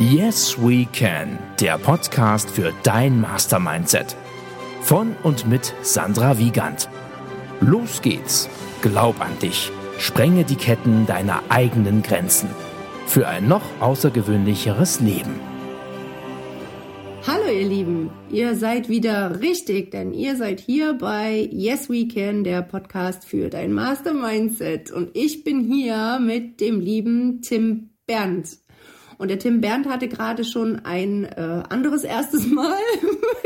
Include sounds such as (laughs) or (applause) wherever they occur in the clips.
Yes We Can, der Podcast für dein Mastermindset. Von und mit Sandra Wiegand. Los geht's. Glaub an dich. Sprenge die Ketten deiner eigenen Grenzen. Für ein noch außergewöhnlicheres Leben. Hallo ihr Lieben, ihr seid wieder richtig, denn ihr seid hier bei Yes We Can, der Podcast für dein Mastermindset. Und ich bin hier mit dem lieben Tim Berndt. Und der Tim Berndt hatte gerade schon ein äh, anderes erstes (laughs) Mal.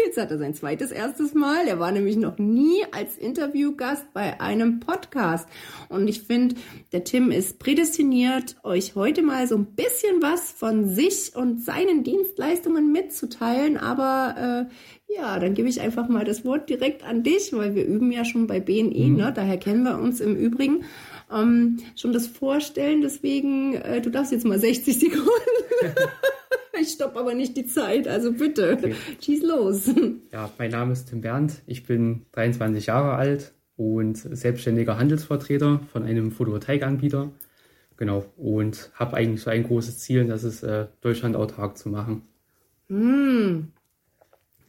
Jetzt hat er sein zweites erstes Mal. Er war nämlich noch nie als Interviewgast bei einem Podcast. Und ich finde, der Tim ist prädestiniert, euch heute mal so ein bisschen was von sich und seinen Dienstleistungen mitzuteilen. Aber äh, ja, dann gebe ich einfach mal das Wort direkt an dich, weil wir üben ja schon bei BNI, mhm. ne? daher kennen wir uns im Übrigen ähm, schon das Vorstellen. Deswegen, äh, du darfst jetzt mal 60 Sekunden. (laughs) ich stoppe aber nicht die Zeit, also bitte, okay. schieß los. Ja, mein Name ist Tim Berndt. Ich bin 23 Jahre alt und selbstständiger Handelsvertreter von einem Photovoltaikanbieter. Genau, und habe eigentlich so ein großes Ziel, das ist äh, Deutschland autark zu machen. Mm,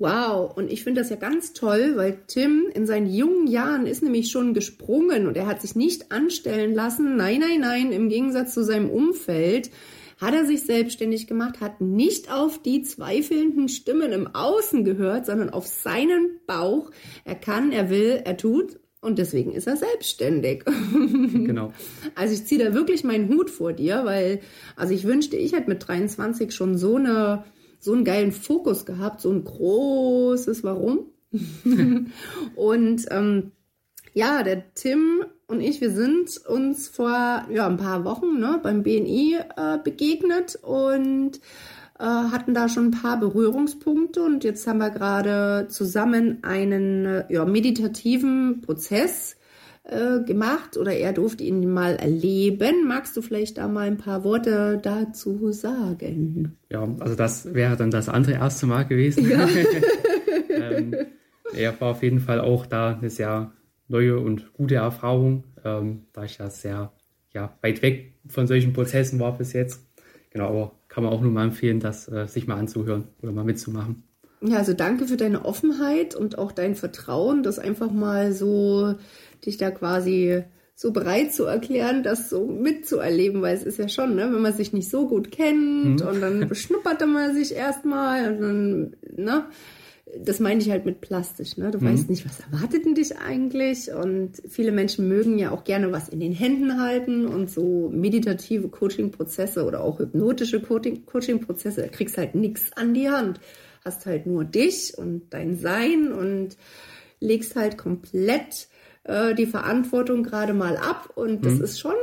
Wow, und ich finde das ja ganz toll, weil Tim in seinen jungen Jahren ist nämlich schon gesprungen und er hat sich nicht anstellen lassen. Nein, nein, nein, im Gegensatz zu seinem Umfeld hat er sich selbstständig gemacht, hat nicht auf die zweifelnden Stimmen im Außen gehört, sondern auf seinen Bauch. Er kann, er will, er tut und deswegen ist er selbstständig. (laughs) Genau. Also ich ziehe da wirklich meinen Hut vor dir, weil, also ich wünschte, ich hätte mit 23 schon so eine so einen geilen Fokus gehabt, so ein großes Warum. (laughs) und ähm, ja, der Tim und ich, wir sind uns vor ja, ein paar Wochen ne, beim BNI äh, begegnet und äh, hatten da schon ein paar Berührungspunkte und jetzt haben wir gerade zusammen einen äh, ja, meditativen Prozess äh, gemacht oder er durfte ihn mal erleben. Magst du vielleicht da mal ein paar Worte dazu sagen? Ja, also das wäre dann das andere erste Mal gewesen. Ja. (laughs) ähm, er war auf jeden Fall auch da eine sehr neue und gute Erfahrung, ähm, da ich ja sehr ja, weit weg von solchen Prozessen war bis jetzt. Genau, aber kann man auch nur mal empfehlen, das äh, sich mal anzuhören oder mal mitzumachen. Ja, also danke für deine Offenheit und auch dein Vertrauen, das einfach mal so dich da quasi so bereit zu erklären, das so mitzuerleben, weil es ist ja schon, ne, wenn man sich nicht so gut kennt mhm. und dann (laughs) beschnuppert man sich erstmal und dann, ne, das meine ich halt mit plastisch, ne? Du mhm. weißt nicht, was erwartet denn dich eigentlich? Und viele Menschen mögen ja auch gerne was in den Händen halten und so meditative Coaching-Prozesse oder auch hypnotische Coaching-Prozesse, da kriegst halt nichts an die Hand. Hast halt nur dich und dein Sein und legst halt komplett äh, die Verantwortung gerade mal ab und das mhm. ist schon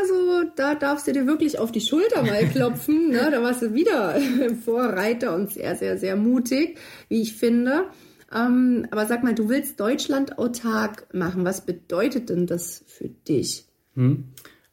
also da darfst du dir wirklich auf die Schulter mal (laughs) klopfen. ne? Da warst du wieder (laughs) Vorreiter und sehr, sehr, sehr mutig, wie ich finde. Ähm, aber sag mal, du willst Deutschland autark machen. Was bedeutet denn das für dich? Hm.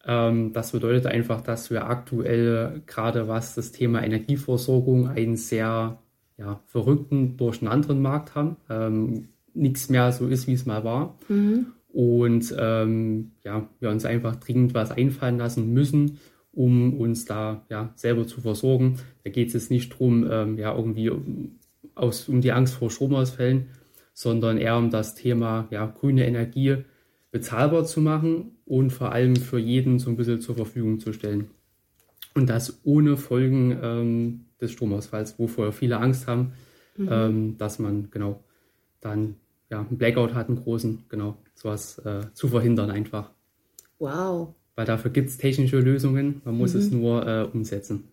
Ähm, das bedeutet einfach, dass wir aktuell gerade was das Thema Energieversorgung einen sehr ja, verrückten, durcheinanderen Markt haben. Ähm, nichts mehr so ist, wie es mal war. Mhm. Und ähm, ja, wir uns einfach dringend was einfallen lassen müssen, um uns da ja, selber zu versorgen. Da geht es jetzt nicht darum, ähm, ja, irgendwie aus, um die Angst vor Stromausfällen, sondern eher um das Thema ja, grüne Energie bezahlbar zu machen und vor allem für jeden so ein bisschen zur Verfügung zu stellen. Und das ohne Folgen ähm, des Stromausfalls, wovor viele Angst haben, mhm. ähm, dass man genau dann ja, einen Blackout hat, einen großen, genau, sowas äh, zu verhindern einfach. Wow. Weil dafür gibt es technische Lösungen, man muss mhm. es nur äh, umsetzen.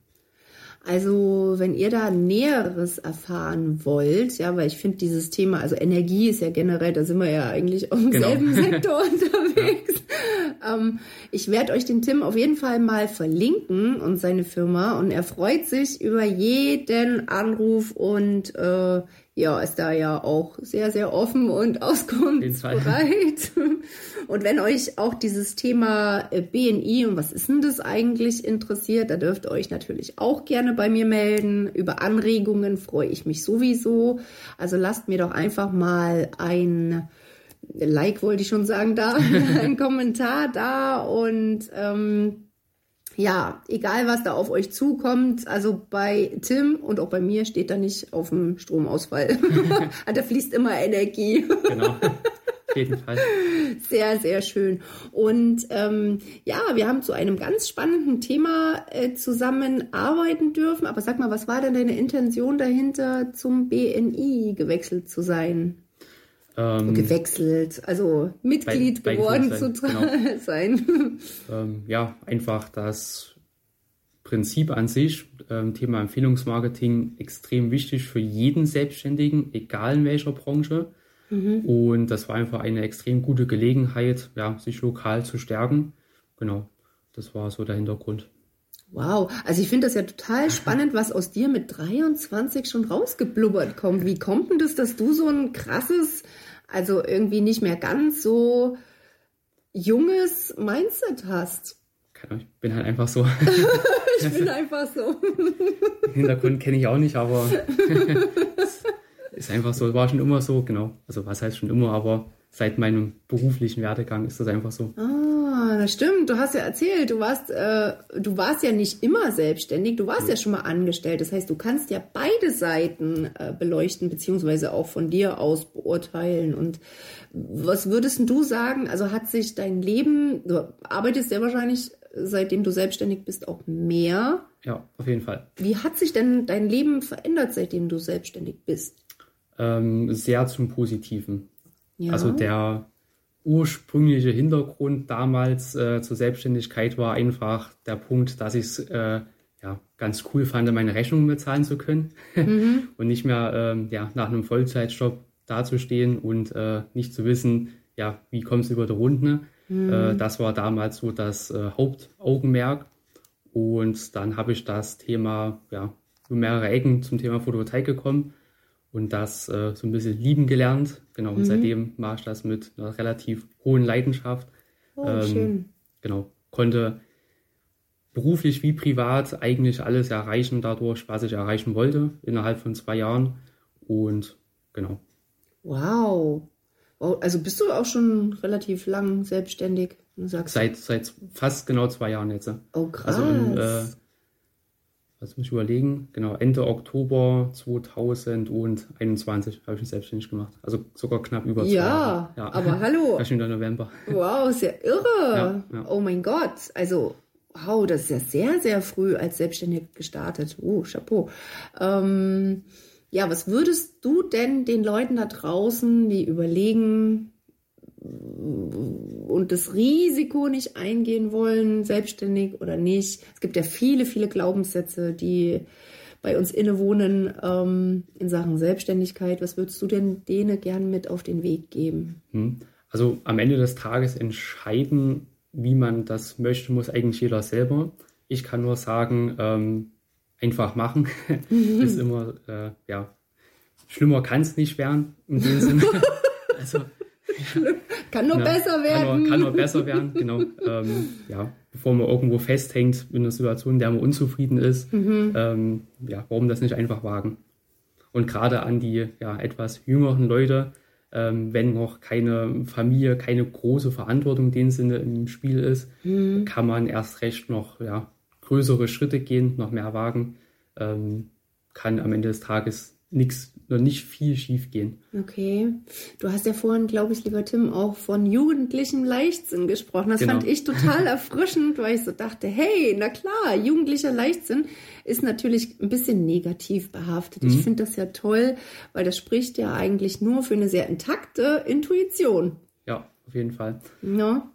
Also, wenn ihr da Näheres erfahren wollt, ja, weil ich finde dieses Thema, also Energie ist ja generell, da sind wir ja eigentlich auch im genau. selben (laughs) Sektor unterwegs. Ja. Ähm, ich werde euch den Tim auf jeden Fall mal verlinken und seine Firma und er freut sich über jeden Anruf und äh, ja, ist da ja auch sehr, sehr offen und (laughs) auskunftsbereit. Und wenn euch auch dieses Thema äh, BNI und was ist denn das eigentlich interessiert, da dürft ihr euch natürlich auch gerne bei mir melden. Über Anregungen freue ich mich sowieso. Also lasst mir doch einfach mal ein Like, wollte ich schon sagen, da, (laughs) ein Kommentar da und ähm, ja, egal was da auf euch zukommt, also bei Tim und auch bei mir steht da nicht auf dem Stromausfall. (laughs) da fließt immer Energie. genau. Auf jeden (laughs) Fall. Sehr, sehr schön. Und ähm, ja, wir haben zu einem ganz spannenden Thema äh, zusammenarbeiten dürfen. Aber sag mal, was war denn deine Intention dahinter, zum BNI gewechselt zu sein? Ähm, gewechselt, also Mitglied bei, geworden zu genau. (laughs) sein. Ähm, ja, einfach das Prinzip an sich, ähm, Thema Empfehlungsmarketing, extrem wichtig für jeden Selbstständigen, egal in welcher Branche. Mhm. Und das war einfach eine extrem gute Gelegenheit, ja, sich lokal zu stärken. Genau, das war so der Hintergrund. Wow, also ich finde das ja total (laughs) spannend, was aus dir mit 23 schon rausgeblubbert kommt. Wie kommt denn das, dass du so ein krasses, also irgendwie nicht mehr ganz so junges Mindset hast? Ich bin halt einfach so. (laughs) ich bin einfach so. (laughs) Hintergrund kenne ich auch nicht, aber (laughs) ist einfach so, war schon immer so, genau. Also was heißt schon immer, aber seit meinem beruflichen Werdegang ist das einfach so. Ah, das stimmt. Du hast ja erzählt, du warst, äh, du warst ja nicht immer selbstständig, du warst ja. ja schon mal angestellt. Das heißt, du kannst ja beide Seiten äh, beleuchten, beziehungsweise auch von dir aus beurteilen. Und was würdest du sagen? Also hat sich dein Leben, du arbeitest ja wahrscheinlich, seitdem du selbstständig bist, auch mehr. Ja, auf jeden Fall. Wie hat sich denn dein Leben verändert, seitdem du selbstständig bist? ähm, sehr zum Positiven. Ja. Also der ursprüngliche Hintergrund damals äh, zur Selbstständigkeit war einfach der Punkt, dass ich es äh, ja, ganz cool fand, meine Rechnungen bezahlen zu können mhm. (laughs) und nicht mehr ähm, ja, nach einem Vollzeitjob dazustehen und äh, nicht zu wissen, ja, wie kommt es über die Runde. Mhm. Äh, das war damals so das äh, Hauptaugenmerk. Und dann habe ich das Thema, ja, mehrere Ecken zum Thema Photovoltaik gekommen und das äh, so ein bisschen lieben gelernt. Genau, und mhm. seitdem mache ich das mit einer relativ hohen Leidenschaft. Oh, ähm, schön. Genau, konnte beruflich wie privat eigentlich alles erreichen dadurch, was ich erreichen wollte, innerhalb von zwei Jahren. Und genau. Wow. wow. Also bist du auch schon relativ lang selbstständig? Seit, seit fast genau zwei Jahren jetzt. Oh, krass. Also in, äh, was muss ich überlegen, genau, Ende Oktober 2021 habe ich mich selbstständig gemacht. Also sogar knapp über zwei ja, Ja, aber hallo. (laughs) Schon November. Wow, sehr irre. Ja, ja. Oh mein Gott. Also, wow, das ist ja sehr, sehr früh als Selbstständig gestartet. Oh, Chapeau. Ähm, ja, was würdest du denn den Leuten da draußen, die überlegen, und das Risiko nicht eingehen wollen, selbstständig oder nicht. Es gibt ja viele, viele Glaubenssätze, die bei uns innewohnen ähm, in Sachen Selbstständigkeit. Was würdest du denn denen gern mit auf den Weg geben? Hm. Also am Ende des Tages entscheiden, wie man das möchte, muss eigentlich jeder selber. Ich kann nur sagen, ähm, einfach machen. Mhm. (laughs) ist immer, äh, ja, schlimmer kann es nicht werden in dem Sinne. (laughs) also kann nur ja, besser werden. Kann nur, kann nur besser werden, genau. ähm, ja, bevor man irgendwo festhängt in einer Situation, in der man unzufrieden ist, mhm. ähm, ja, warum das nicht einfach wagen? Und gerade an die ja, etwas jüngeren Leute, ähm, wenn noch keine Familie, keine große Verantwortung in dem Sinne im Spiel ist, mhm. kann man erst recht noch ja, größere Schritte gehen, noch mehr wagen, ähm, kann am Ende des Tages nichts, noch nicht viel schief gehen. Okay. Du hast ja vorhin, glaube ich, lieber Tim, auch von jugendlichem Leichtsinn gesprochen. Das genau. fand ich total (laughs) erfrischend, weil ich so dachte, hey, na klar, jugendlicher Leichtsinn ist natürlich ein bisschen negativ behaftet. Mhm. Ich finde das ja toll, weil das spricht ja eigentlich nur für eine sehr intakte Intuition. Ja, auf jeden Fall. Ja.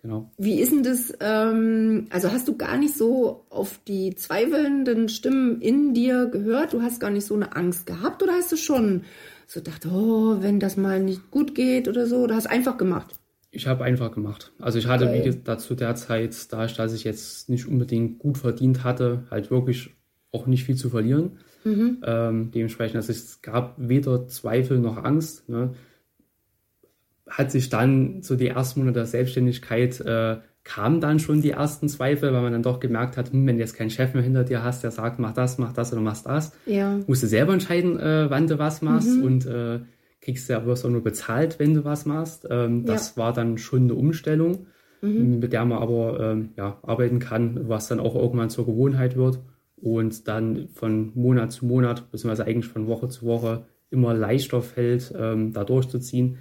Genau. Wie ist denn das? Ähm, also hast du gar nicht so auf die zweifelnden Stimmen in dir gehört? Du hast gar nicht so eine Angst gehabt oder hast du schon so gedacht, oh, wenn das mal nicht gut geht oder so? Oder hast einfach gemacht? Ich habe einfach gemacht. Also ich hatte, okay. wie gesagt, zu der Zeit, da ich, dass ich jetzt nicht unbedingt gut verdient hatte, halt wirklich auch nicht viel zu verlieren. Mhm. Ähm, dementsprechend, also es gab weder Zweifel noch Angst. Ne? Hat sich dann so die ersten Monate der Selbstständigkeit äh, kamen dann schon die ersten Zweifel, weil man dann doch gemerkt hat, hm, wenn du jetzt keinen Chef mehr hinter dir hast, der sagt, mach das, mach das oder mach das, ja. musst du selber entscheiden, äh, wann du was machst mhm. und äh, kriegst ja wirst auch nur bezahlt, wenn du was machst. Ähm, das ja. war dann schon eine Umstellung. mhm. mit der man aber ähm, ja, arbeiten kann, was dann auch irgendwann zur Gewohnheit wird und dann von Monat zu Monat, beziehungsweise eigentlich von Woche zu Woche immer leichter fällt, ähm, da durchzuziehen.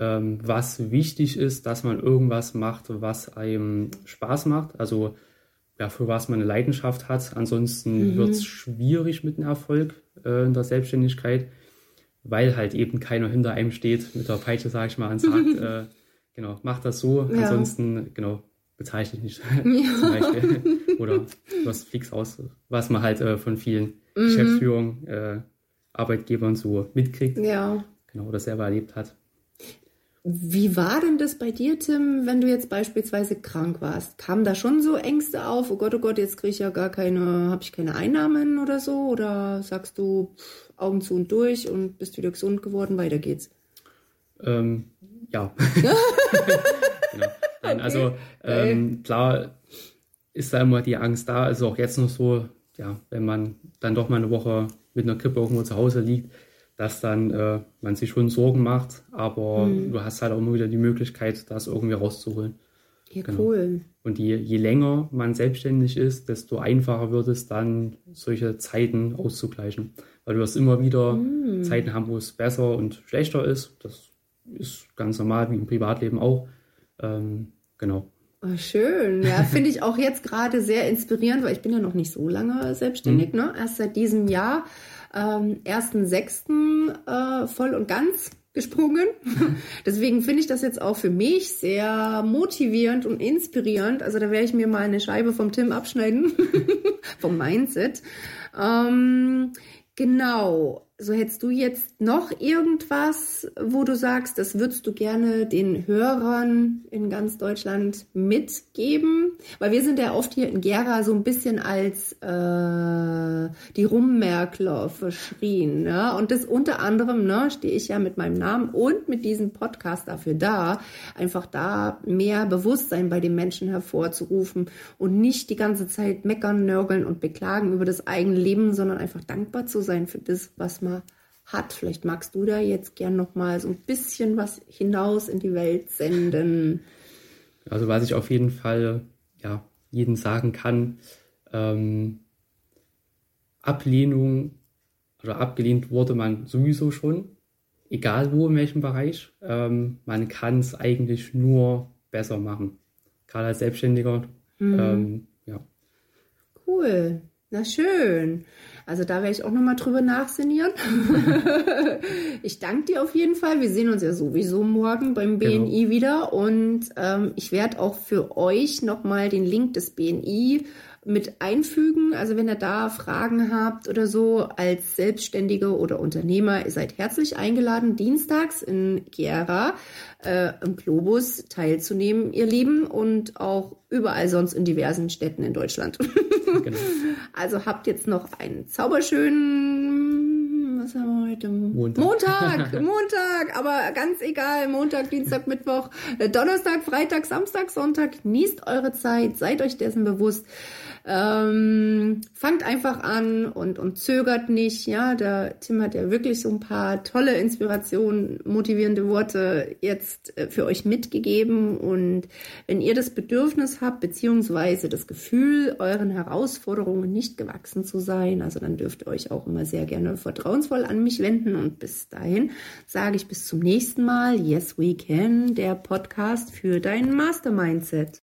Ähm, was wichtig ist, dass man irgendwas macht, was einem Spaß macht, also ja, für was man eine Leidenschaft hat. Ansonsten mhm. wird es schwierig mit einem Erfolg äh, in der Selbstständigkeit, weil halt eben keiner hinter einem steht mit der Peitsche, sage ich mal, und sagt, (laughs) äh, genau, mach das so, ja. ansonsten, genau, bezahle ich dich nicht (laughs) ja. zum Beispiel. Oder hast fix aus, was man halt äh, von vielen mhm. Geschäftsführungen, äh, Arbeitgebern so mitkriegt. Ja. Genau, oder selber erlebt hat. Wie war denn das bei dir, Tim, wenn du jetzt beispielsweise krank warst? Kamen da schon so Ängste auf? Oh Gott, oh Gott, jetzt kriege ich ja gar keine, habe ich keine Einnahmen oder so? Oder sagst du pff, Augen zu und durch und bist wieder gesund geworden, weiter geht's? Ähm, ja. (laughs) (laughs) genau. Nein, also ähm, klar ist da immer die Angst da. Also auch jetzt noch so, ja, wenn man dann doch mal eine Woche mit einer Krippe irgendwo zu Hause liegt, dass dann äh, man sich schon Sorgen macht, aber mhm. du hast halt auch immer wieder die Möglichkeit, das irgendwie rauszuholen. Ja, genau. cool. Und je, je länger man selbstständig ist, desto einfacher wird es dann, solche Zeiten auszugleichen. Weil du wirst immer wieder mhm. Zeiten haben, wo es besser und schlechter ist. Das ist ganz normal, wie im Privatleben auch. Ähm, genau. Oh, schön. Ja, (laughs) finde ich auch jetzt gerade sehr inspirierend, weil ich bin ja noch nicht so lange selbstständig, mhm. ne? Erst seit diesem Jahr ähm, 1.6. Äh, voll und ganz gesprungen. (laughs) Deswegen finde ich das jetzt auch für mich sehr motivierend und inspirierend. Also da werde ich mir mal eine Scheibe vom Tim abschneiden, (laughs) vom Mindset. Ähm, genau so hättest du jetzt noch irgendwas, wo du sagst, das würdest du gerne den Hörern in ganz Deutschland mitgeben? Weil wir sind ja oft hier in Gera so ein bisschen als äh, die Rummärkler verschrien. Ne? Und das unter anderem ne, stehe ich ja mit meinem Namen und mit diesem Podcast dafür da, einfach da mehr Bewusstsein bei den Menschen hervorzurufen und nicht die ganze Zeit meckern, nörgeln und beklagen über das eigene Leben, sondern einfach dankbar zu sein für das, was man hat. Vielleicht magst du da jetzt gern noch mal so ein bisschen was hinaus in die Welt senden. Also was ich auf jeden Fall ja jedem sagen kann, ähm, Ablehnung oder abgelehnt wurde man sowieso schon, egal wo in welchem Bereich. Ähm, man kann es eigentlich nur besser machen, gerade als Selbstständiger. Mhm. Ähm, ja. Cool, na schön. Also da werde ich auch nochmal drüber nachsinnieren. (laughs) ich danke dir auf jeden Fall. Wir sehen uns ja sowieso morgen beim BNI genau. wieder. Und ähm, ich werde auch für euch nochmal den Link des BNI mit einfügen. Also wenn ihr da Fragen habt oder so als Selbstständige oder Unternehmer, ihr seid herzlich eingeladen, dienstags in Gera äh, im Globus teilzunehmen, ihr Lieben, und auch überall sonst in diversen Städten in Deutschland. (laughs) (laughs) genau. Also habt jetzt noch einen zauberschönen was haben wir heute? Montag. Montag, (laughs) Montag, aber ganz egal, Montag, Dienstag, Mittwoch, äh, Donnerstag, Freitag, Samstag, Sonntag, genießt eure Zeit, seid euch dessen bewusst. Ähm, fangt einfach an und, und zögert nicht. Ja, der Tim hat ja wirklich so ein paar tolle Inspirationen, motivierende Worte jetzt äh, für euch mitgegeben. Und wenn ihr das Bedürfnis habt, beziehungsweise das Gefühl, euren Herausforderungen nicht gewachsen zu sein, also dann dürft ihr euch auch immer sehr gerne vertrauensvoll an mich wenden. Und bis dahin sage ich bis zum nächsten Mal. Yes, we can, der Podcast für dein Mastermindset.